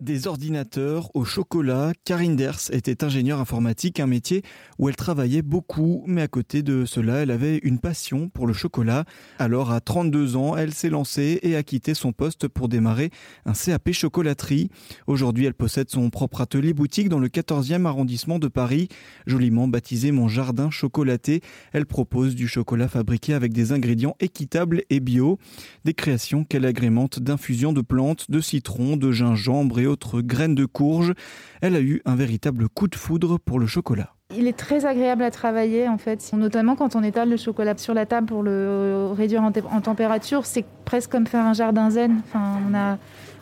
Des ordinateurs au chocolat, Karine Ders était ingénieure informatique, un métier où elle travaillait beaucoup, mais à côté de cela, elle avait une passion pour le chocolat. Alors à 32 ans, elle s'est lancée et a quitté son poste pour démarrer un CAP chocolaterie. Aujourd'hui, elle possède son propre atelier boutique dans le 14e arrondissement de Paris, joliment baptisé Mon Jardin Chocolaté. Elle propose du chocolat fabriqué avec des ingrédients équitables et bio, des créations qu'elle agrémente d'infusions de plantes, de citron, de gingembre et autres graines de courge. Elle a eu un véritable coup de foudre pour le chocolat. Il est très agréable à travailler en fait, notamment quand on étale le chocolat sur la table pour le réduire en, température, c'est presque comme faire un jardin zen. Enfin, on a,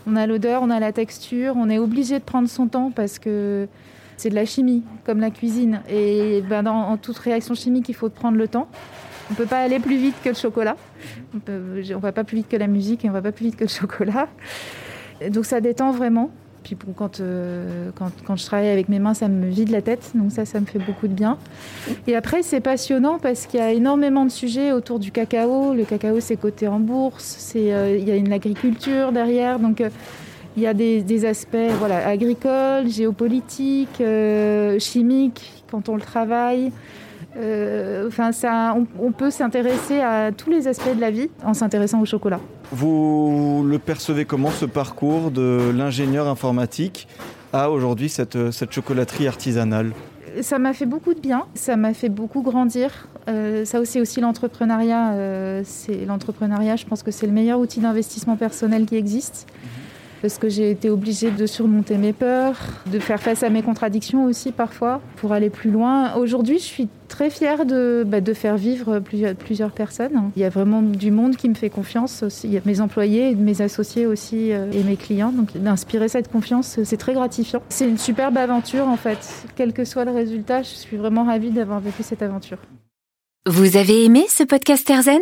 on a l'odeur, on a la texture, on est obligé de prendre son temps parce que c'est de la chimie, comme la cuisine. Et ben, dans en toute réaction chimique, il faut prendre le temps. On ne peut pas aller plus vite que le chocolat. On ne va pas plus vite que la musique et on ne va pas plus vite que le chocolat. Donc ça détend vraiment. Puis quand, euh, quand, quand, je travaille avec mes mains, ça me vide la tête. Donc ça, ça me fait beaucoup de bien. Et après, c'est passionnant parce qu'il y a énormément de sujets autour du cacao. Le cacao, c'est coté en bourse. Euh, il y a une agriculture derrière. Donc euh, il y a des, des, aspects voilà, agricoles, géopolitiques, chimiques quand on le travaille. Euh, enfin, ça, on, peut s'intéresser à tous les aspects de la vie en s'intéressant au chocolat. Vous le percevez comment ce parcours de l'ingénieur informatique à aujourd'hui cette, cette chocolaterie artisanale? Ça m'a fait beaucoup de bien, ça m'a fait beaucoup grandir. Euh, ça aussi, aussi l'entrepreneuriat, euh, c'est l'entrepreneuriat. Je pense que c'est le meilleur outil d'investissement personnel qui existe. Mhm parce que j'ai été obligée de surmonter mes peurs, de faire face à mes contradictions aussi parfois pour aller plus loin. Aujourd'hui, je suis très fière de, bah, de faire vivre plusieurs, personnes. Il y a vraiment du monde qui me fait confiance aussi. Il y a mes employés, mes associés aussi euh, et mes clients. Donc d'inspirer cette confiance, c'est très gratifiant. C'est une superbe aventure en fait. Quel que soit le résultat, je suis vraiment ravie d'avoir vécu cette aventure. Vous avez aimé ce podcast Erzen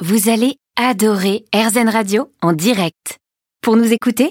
Vous allez adorer Erzen Radio en direct. Pour nous écouter,